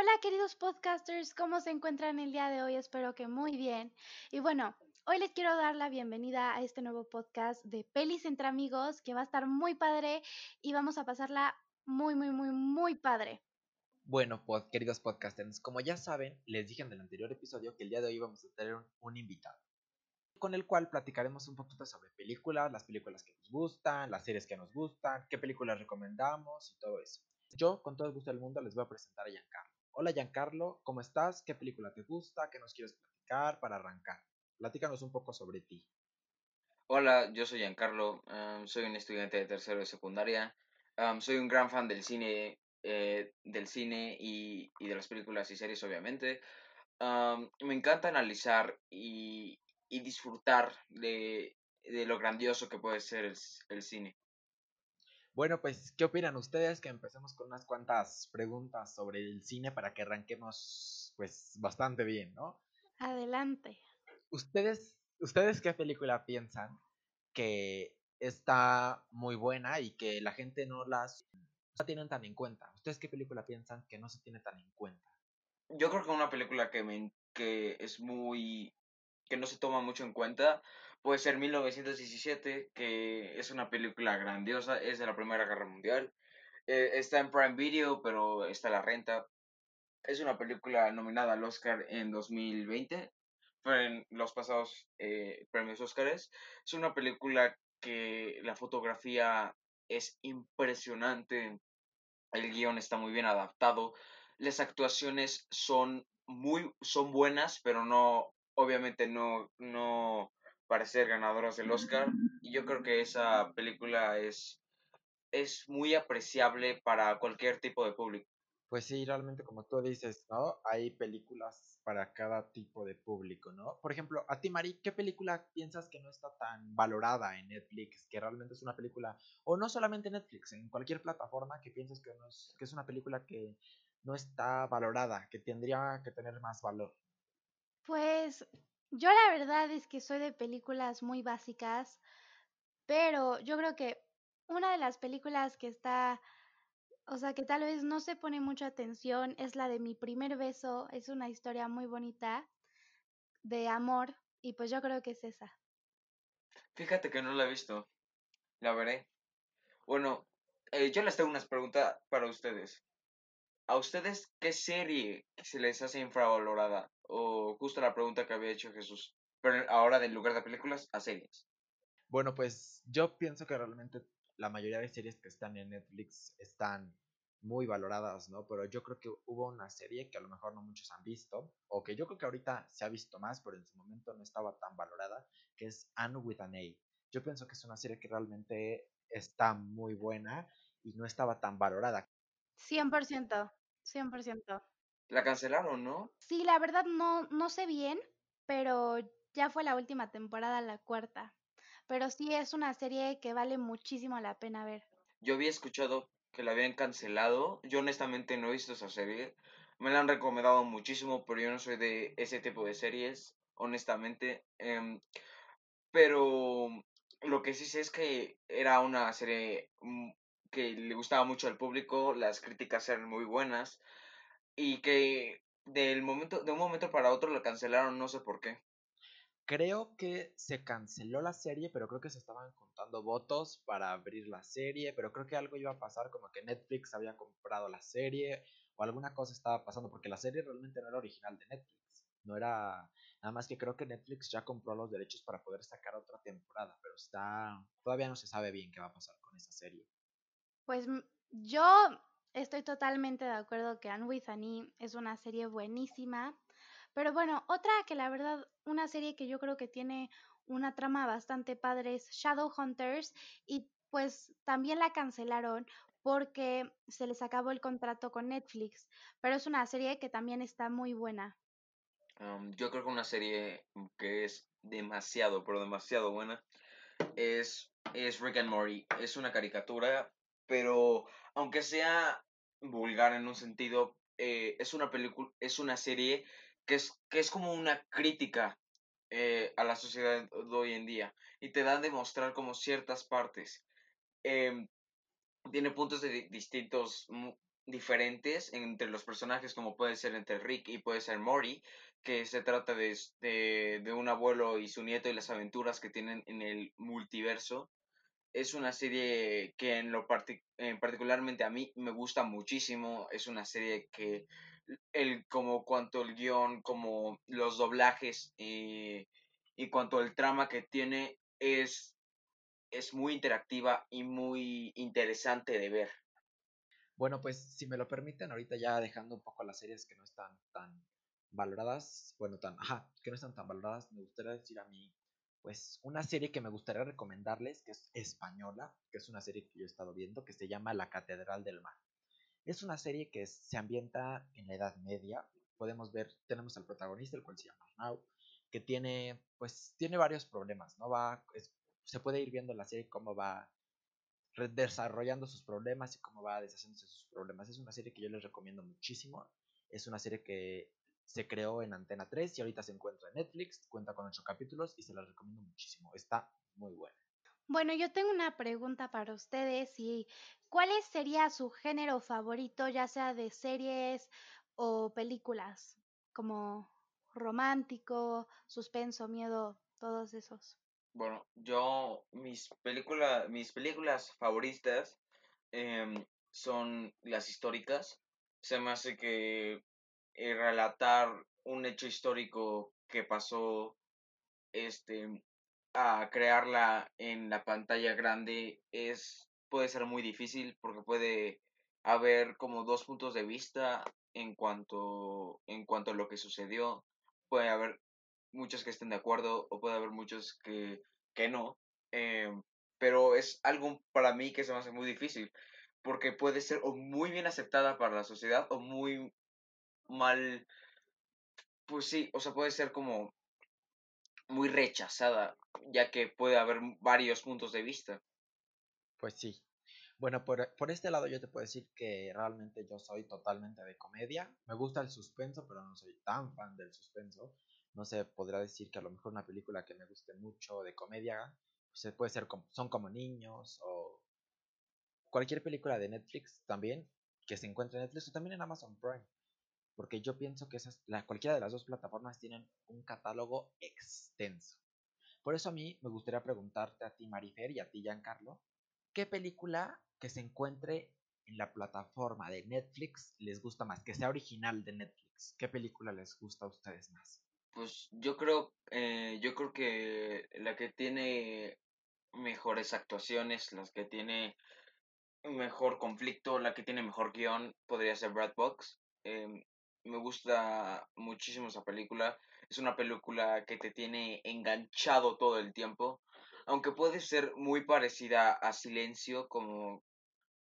Hola queridos podcasters, ¿cómo se encuentran el día de hoy? Espero que muy bien. Y bueno, hoy les quiero dar la bienvenida a este nuevo podcast de Pelis entre amigos, que va a estar muy padre y vamos a pasarla muy, muy, muy, muy padre. Bueno, queridos podcasters, como ya saben, les dije en el anterior episodio que el día de hoy vamos a tener un invitado con el cual platicaremos un poquito sobre películas, las películas que nos gustan, las series que nos gustan, qué películas recomendamos y todo eso. Yo, con todo el gusto del mundo, les voy a presentar a Giancarlo. Hola Giancarlo, ¿cómo estás? ¿Qué película te gusta? ¿Qué nos quieres platicar para arrancar? Platícanos un poco sobre ti. Hola, yo soy Giancarlo, um, soy un estudiante de tercero de secundaria, um, soy un gran fan del cine, eh, del cine y, de las películas y series, obviamente. Um, me encanta analizar y, disfrutar de, lo grandioso que puede ser el cine. Bueno, pues, ¿qué opinan ustedes? Que empecemos con unas cuantas preguntas sobre el cine para que arranquemos, pues, bastante bien, ¿no? Adelante. ¿Ustedes, ustedes qué película piensan que está muy buena y que la gente no las no tienen tan en cuenta? ¿Ustedes qué película piensan que no se tiene tan en cuenta? Yo creo que una película que, me, que es muy que no se toma mucho en cuenta puede ser 1917, que es una película grandiosa, es de la Primera Guerra Mundial. Eh, está en Prime Video, pero está la renta. Es una película nominada al Oscar en 2020, fue en los pasados eh, premios Oscars. Es una película que la fotografía es impresionante, el guion está muy bien adaptado, las actuaciones son muy son buenas, pero no obviamente no, no para ser ganadoras del Oscar. Y yo creo que esa película es, es muy apreciable para cualquier tipo de público. Pues sí, realmente como tú dices, ¿no? Hay películas para cada tipo de público, ¿no? Por ejemplo, a ti, Mari, ¿qué película piensas que no está tan valorada en Netflix? Que realmente es una película, o no solamente en Netflix, en cualquier plataforma que piensas que, no es, que es una película que no está valorada, que tendría que tener más valor. Pues yo la verdad es que soy de películas muy básicas, pero yo creo que una de las películas que está, o sea, que tal vez no se pone mucha atención es la de Mi primer beso. Es una historia muy bonita de amor y pues yo creo que es esa. Fíjate que no la he visto. La veré. Bueno, eh, yo les tengo unas preguntas para ustedes. ¿A ustedes qué serie se les hace infravalorada? Justo la pregunta que había hecho Jesús. Pero ahora, en lugar de películas, a series. Bueno, pues yo pienso que realmente la mayoría de series que están en Netflix están muy valoradas, ¿no? Pero yo creo que hubo una serie que a lo mejor no muchos han visto, o que yo creo que ahorita se ha visto más, pero en su momento no estaba tan valorada, que es Anne with an A. Yo pienso que es una serie que realmente está muy buena y no estaba tan valorada. 100%. 100%. La cancelaron, ¿no? Sí, la verdad no, no sé bien, pero ya fue la última temporada, la cuarta. Pero sí es una serie que vale muchísimo la pena ver. Yo había escuchado que la habían cancelado. Yo honestamente no he visto esa serie. Me la han recomendado muchísimo, pero yo no soy de ese tipo de series, honestamente. Em, pero lo que sí sé es que era una serie mm, que le gustaba mucho al público, las críticas eran muy buenas y que del momento de un momento para otro la cancelaron, no sé por qué. Creo que se canceló la serie, pero creo que se estaban contando votos para abrir la serie, pero creo que algo iba a pasar, como que Netflix había comprado la serie o alguna cosa estaba pasando, porque la serie realmente no era original de Netflix, no era nada más que creo que Netflix ya compró los derechos para poder sacar otra temporada, pero está todavía no se sabe bien qué va a pasar con esa serie. Pues yo estoy totalmente de acuerdo que Anne with Annie es una serie buenísima. Pero bueno, otra que la verdad, una serie que yo creo que tiene una trama bastante padre es Shadowhunters y pues también la cancelaron porque se les acabó el contrato con Netflix, pero es una serie que también está muy buena. yo creo que una serie que es demasiado, pero demasiado buena es, es Rick and Morty. Es una caricatura pero aunque sea vulgar en un sentido, eh, es una película, es una serie que es, que es como una crítica eh, a la sociedad de hoy en día y te da a demostrar como ciertas partes. Em, tiene puntos de distintos, diferentes entre los personajes, como puede ser entre Rick y puede ser Mori, que se trata de, de, de un abuelo y su nieto y las aventuras que tienen en el multiverso. Es una serie que en lo en particularmente a mí me gusta muchísimo. Es una serie que el como cuanto el guion, como los doblajes y, y cuanto el trama que tiene es, es muy interactiva y muy interesante de ver. Bueno, pues si me lo permiten, ahorita ya dejando un poco las series que no están tan valoradas, bueno, tan, ajá, que no están tan valoradas, me gustaría decir a mí, pues una serie que me gustaría recomendarles, que es española, que es una serie que yo he estado viendo, que se llama La Catedral del Mar. Es una serie que se ambienta en la Edad Media. Podemos ver, tenemos al protagonista, el cual se llama Arnau, que tiene, pues, tiene varios problemas, ¿no? Va, se puede ir viendo en la serie cómo va desarrollando sus problemas y cómo va deshaciéndose sus problemas. Es una serie que yo les recomiendo muchísimo. Es una serie que se creó en Antena 3 y ahorita se encuentra en Netflix, cuenta con ocho capítulos y se la recomiendo muchísimo. Está muy buena. Bueno, yo tengo una pregunta para ustedes y ¿cuál sería su género favorito, ya sea de series o películas, como romántico, suspenso, miedo, todos esos? Bueno, yo mis películas, mis películas favoritas em, son las históricas. Se me hace que eh, relatar un hecho histórico que pasó este a crearla en la pantalla grande es puede ser muy difícil porque puede haber como dos puntos de vista en cuanto en cuanto a lo que sucedió. Puede haber muchos que estén de acuerdo o puede haber muchos que, que no em, pero es algo para mí que se me hace muy difícil porque puede ser o muy bien aceptada para la sociedad o muy mal pues sí o sea puede ser como muy rechazada, ya que puede haber varios puntos de vista. Pues sí. Bueno, por, por, este lado yo te puedo decir que realmente yo soy totalmente de comedia. Me gusta el suspenso, pero no soy tan fan del suspenso. No se podrá decir que a lo mejor una película que me guste mucho de comedia pues puede ser como, son como niños o cualquier película de Netflix también que se encuentre en Netflix o también en Amazon Prime porque yo pienso que esas, la, cualquiera de las dos plataformas tienen un catálogo extenso. Por eso a mí me gustaría preguntarte a ti, Marifer, y a ti, Giancarlo, ¿qué película que se encuentre en la plataforma de Netflix les gusta más? Que sea original de Netflix. ¿Qué película les gusta a ustedes más? Pues yo creo, eh, yo creo que la que tiene mejores actuaciones, las que tiene mejor conflicto, la que tiene mejor guion, podría ser Brad Box. Em, me gusta muchísimo esa película. Es una película que te tiene enganchado todo el tiempo. Aunque puede ser muy parecida a Silencio, como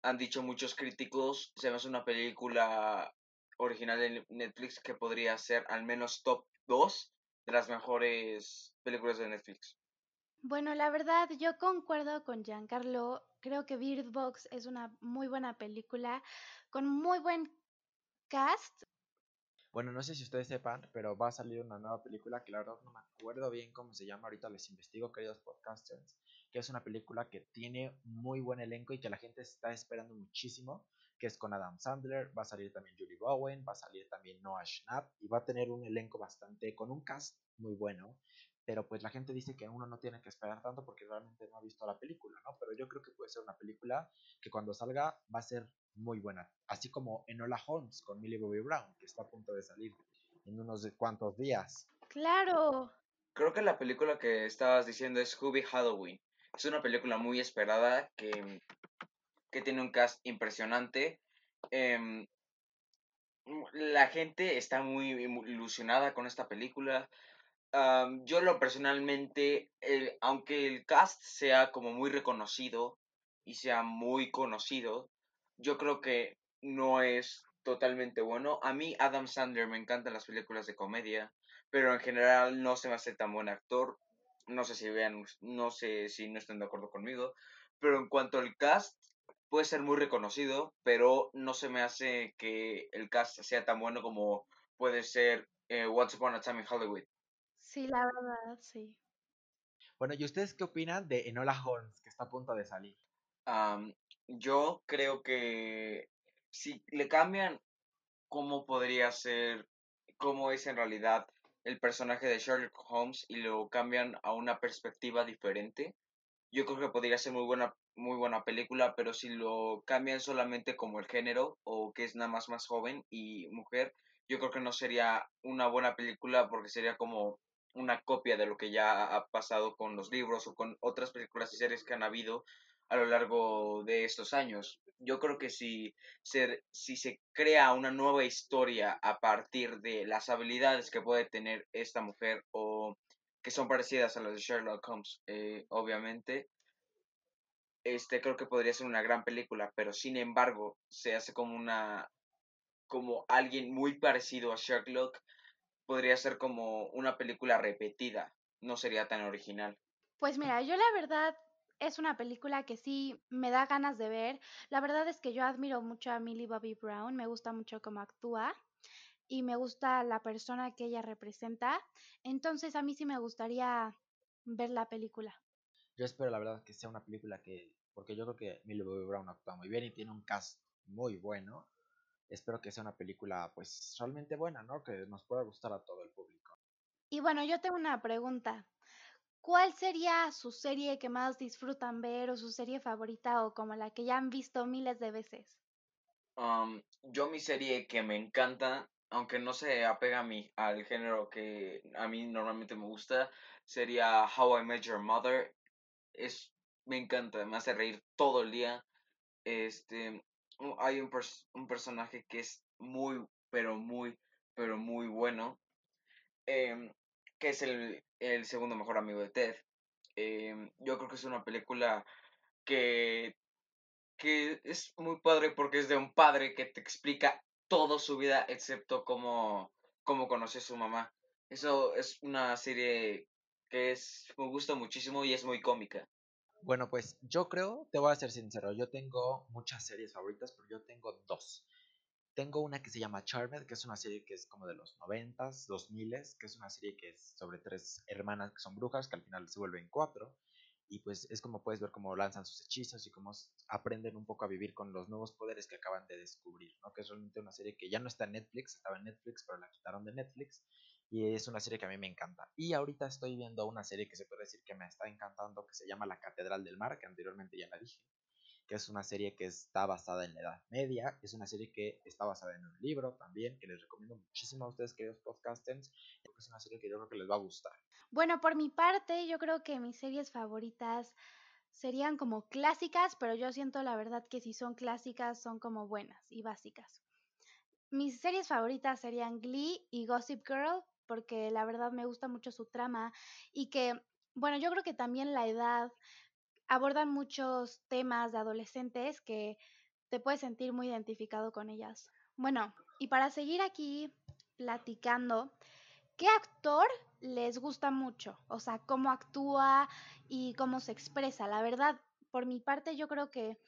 han dicho muchos críticos, se me hace una película original de Netflix que podría ser al menos top 2 de las mejores películas de Netflix. Bueno, la verdad, yo concuerdo con Giancarlo. Creo que Bird Box es una muy buena película con muy buen cast. Bueno, no sé si ustedes sepan, pero va a salir una nueva película que la verdad no me acuerdo bien cómo se llama, ahorita les investigo, queridos podcasters, que es una película que tiene muy buen elenco y que la gente está esperando muchísimo, que es con Adam Sandler, va a salir también Julie Bowen, va a salir también Noah Schnapp y va a tener un elenco bastante, con un cast muy bueno, pero pues la gente dice que uno no tiene que esperar tanto porque realmente no ha visto la película, ¿no? Pero yo creo que puede ser una película que cuando salga va a ser muy buena. Así como Enola Holmes con Millie Bobby Brown, que está a punto de salir en unos cuantos días. Claro. Creo que la película que estabas diciendo es Scooby Halloween. Es una película muy esperada que, que tiene un cast impresionante. Em, la gente está muy ilusionada con esta película. yo lo personalmente, aunque el cast sea como muy reconocido y sea muy conocido, yo creo que no es totalmente bueno. A mí Adam Sandler me encantan las películas de comedia, pero en general no se me hace tan buen actor. No sé si vean, no sé si no están de acuerdo conmigo, pero en cuanto al cast, puede ser muy reconocido, pero no se me hace que el cast sea tan bueno como puede ser eh, Once Upon a Time in Hollywood. Sí, la verdad, sí. Bueno, ¿y ustedes qué opinan de Enola Holmes, que está a punto de salir? Yo creo que si le cambian cómo podría ser, cómo es en realidad el personaje de Sherlock Holmes y lo cambian a una perspectiva diferente, yo creo que podría ser muy buena, muy buena película, pero si lo cambian solamente como el género o que es nada más más joven y mujer, yo creo que no sería una buena película porque sería como una copia de lo que ya ha pasado con los libros o con otras películas y series que han habido a lo largo de estos años. Yo creo que si se, si se crea una nueva historia a partir de las habilidades que puede tener esta mujer o que son parecidas a las de Sherlock Holmes, eh, obviamente, este creo que podría ser una gran película, pero sin embargo se hace como una como alguien muy parecido a Sherlock, podría ser como una película repetida, no sería tan original. Pues mira, yo la verdad es una película que sí me da ganas de ver. La verdad es que yo admiro mucho a Millie Bobby Brown, me gusta mucho cómo actúa y me gusta la persona que ella representa. Entonces a mí sí me gustaría ver la película. Yo espero la verdad que sea una película que, porque yo creo que Millie Bobby Brown actúa muy bien y tiene un cast muy bueno. Espero que sea una película pues realmente buena, ¿no? Que nos pueda gustar a todo el público. Y bueno, yo tengo una pregunta. ¿Cuál sería su serie que más disfrutan ver o su serie favorita o como la que ya han visto miles de veces? Um, yo mi serie que me encanta, aunque no se apega a mí, al género que a mí normalmente me gusta, sería How I Met Your Mother. Es, me encanta, me hace reír todo el día. Este, hay un, un personaje que es muy, pero muy, pero muy bueno. Em, que es el, el, segundo mejor amigo de Ted. Em, yo creo que es una película que, que es muy padre porque es de un padre que te explica toda su vida excepto cómo, cómo conoce a su mamá. Eso es una serie que es, me gusta muchísimo y es muy cómica. Bueno, pues yo creo, te voy a ser sincero, yo tengo muchas series favoritas, pero yo tengo dos. Tengo una que se llama Charmed, que es una serie que es como de los noventas, dos miles, que es una serie que es sobre tres hermanas que son brujas, que al final se vuelven cuatro. Y pues es como puedes ver cómo lanzan sus hechizos y cómo aprenden un poco a vivir con los nuevos poderes que acaban de descubrir, ¿no? Que es realmente una serie que ya no está en Netflix, estaba en Netflix, pero la quitaron de Netflix. Y es una serie que a mí me encanta. Y ahorita estoy viendo una serie que se puede decir que me está encantando, que se llama La Catedral del Mar, que anteriormente ya la dije que es una serie que está basada en la Edad Media, es una serie que está basada en un libro también, que les recomiendo muchísimo a ustedes, queridos podcasters, es una serie que yo creo que les va a gustar. Bueno, por mi parte, yo creo que mis series favoritas serían como clásicas, pero yo siento la verdad que si son clásicas son como buenas y básicas. Mis series favoritas serían Glee y Gossip Girl, porque la verdad me gusta mucho su trama y que, bueno, yo creo que también la edad abordan muchos temas de adolescentes que te puedes sentir muy identificado con ellas. Bueno, y para seguir aquí platicando, ¿qué actor les gusta mucho? O sea, cómo actúa y cómo se expresa. La verdad, por mi parte, yo creo que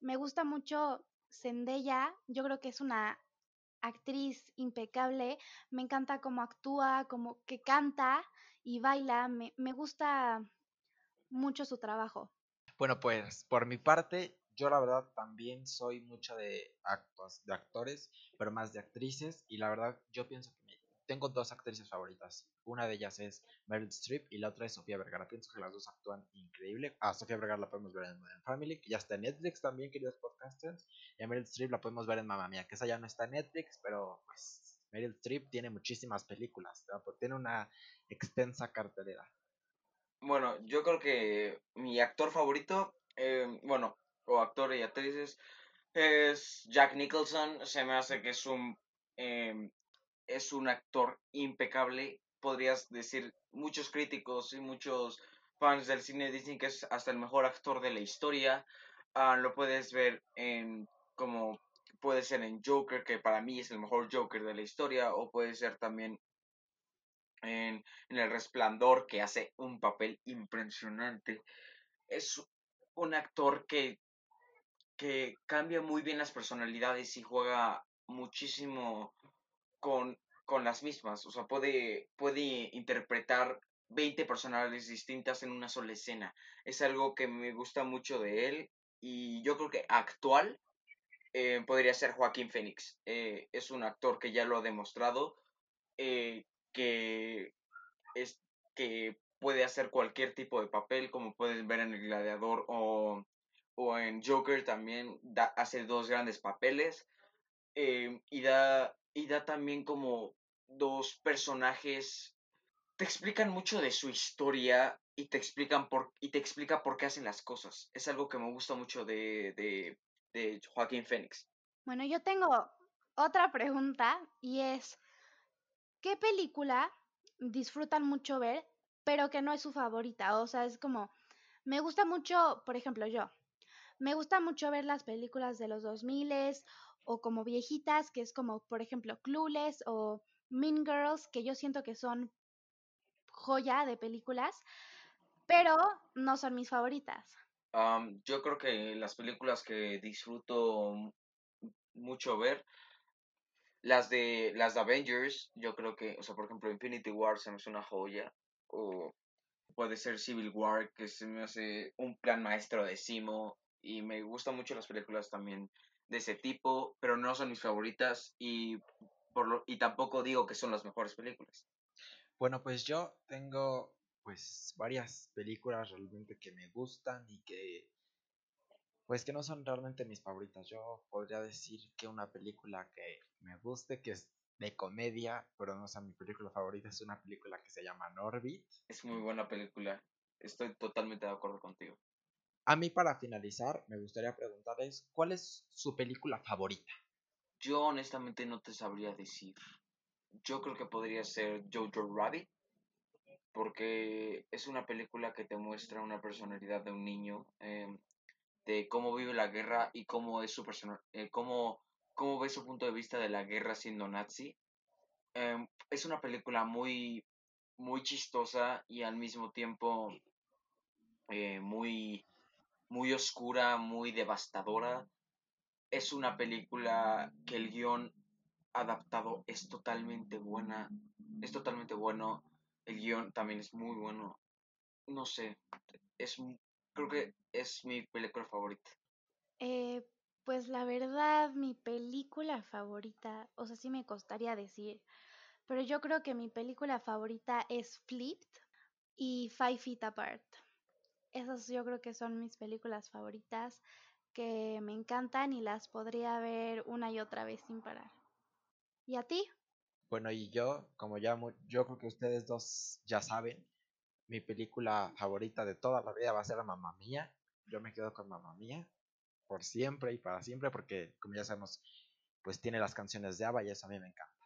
me gusta mucho Zendaya. Yo creo que es una actriz impecable. Me encanta cómo actúa, cómo que canta y baila. Me, me gusta mucho su trabajo. Bueno, pues por mi parte, yo la verdad también soy mucho de actos, de actores, pero más de actrices. Y la verdad, yo pienso que tengo dos actrices favoritas. Una de ellas es Meryl Streep y la otra es Sofía Vergara. Pienso que las dos actúan increíble. A Sofía Vergara la podemos ver en Modern Family, que ya está en Netflix también, queridos podcasters. Y a Meryl Streep la podemos ver en Mamma Mía, que esa ya no está en Netflix, pero pues Meryl Streep tiene muchísimas películas. Tiene una extensa cartelera. Bueno, yo creo que mi actor favorito, eh, bueno, o actor y actrices, es Jack Nicholson. Se me hace que es un, em, es un actor impecable. Podrías decir, muchos críticos y muchos fans del cine dicen que es hasta el mejor actor de la historia. Ah, lo puedes ver en como puede ser en Joker, que para mí es el mejor Joker de la historia, o puede ser también en, El Resplandor, que hace un papel impresionante. Es un actor que, que cambia muy bien las personalidades y juega muchísimo con, con las mismas. O sea, puede, puede interpretar 20 personalidades distintas en una sola escena. Es algo que me gusta mucho de él y yo creo que actual eh, podría ser Joaquín Phoenix. Eh, es un actor que ya lo ha demostrado, eh, que, es, que puede hacer cualquier tipo de papel, como puedes ver en El Gladiador o, o en Joker también, da, hace dos grandes papeles. y, da, y da también como dos personajes te explican mucho de su historia y te explican por y te explica por qué hacen las cosas. Es algo que me gusta mucho de, de, de Joaquín Phoenix. Bueno, yo tengo otra pregunta y es ¿qué película disfrutan mucho ver, pero que no es su favorita? O sea, es como me gusta mucho, por ejemplo, yo me gusta mucho ver las películas de los 2000 o como viejitas, que es como, por ejemplo, Clueless o Mean Girls, que yo siento que son joya de películas, pero no son mis favoritas. yo creo que las películas que disfruto mucho ver, las de las de Avengers, yo creo que, o sea, por ejemplo, Infinity War se me hace una joya, o puede ser Civil War, que se me hace un plan maestro de Simo, y me gustan mucho las películas también de ese tipo, pero no son mis favoritas y por lo, y tampoco digo que son las mejores películas. Bueno, pues yo tengo pues varias películas realmente que me gustan y que pues que no son realmente mis favoritas. Yo podría decir que una película que me guste, que es de comedia, pero no sea mi película favorita, es una película que se llama Norbit. Es muy buena película. Estoy totalmente de acuerdo contigo. A mí para finalizar, me gustaría preguntarles, ¿cuál es su película favorita? Yo honestamente no te sabría decir yo creo que podría ser Jojo Rabbit, porque es una película que te muestra una personalidad de un niño, em, de cómo vive la guerra y cómo es su persona, eh, cómo, cómo ve su punto de vista de la guerra siendo nazi. Em, es una película muy, muy chistosa y al mismo tiempo eh, muy, muy oscura, muy devastadora. Es una película que el guion adaptado es totalmente buena, es totalmente bueno, el guion también es muy bueno, no sé, es, creo que es mi película favorita. Eh, pues la verdad, mi película favorita, o sea, sí me costaría decir, pero yo creo que mi película favorita es Flipped y Five Feet Apart. Esas yo creo que son mis películas favoritas que me encantan y las podría ver una y otra vez sin parar. ¿Y a ti? Bueno, y yo, como ya yo creo que ustedes dos ya saben, mi película favorita de toda la vida va a ser Mamá Mía. Yo me quedo con Mamá Mía por siempre y para siempre porque, como ya sabemos, pues tiene las canciones de Ava y eso a mí me encanta.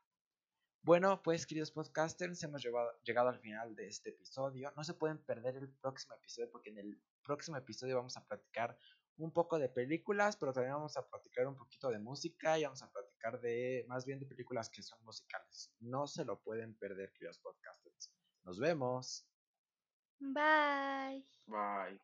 Bueno, pues queridos podcasters, hemos llegado al final de este episodio. No se pueden perder el próximo episodio porque en el próximo episodio vamos a platicar un poco de películas, pero también vamos a platicar un poquito de música y vamos a platicar de más bien de películas que son musicales. No se lo pueden perder, queridos podcasters. Nos vemos. Bye. Bye.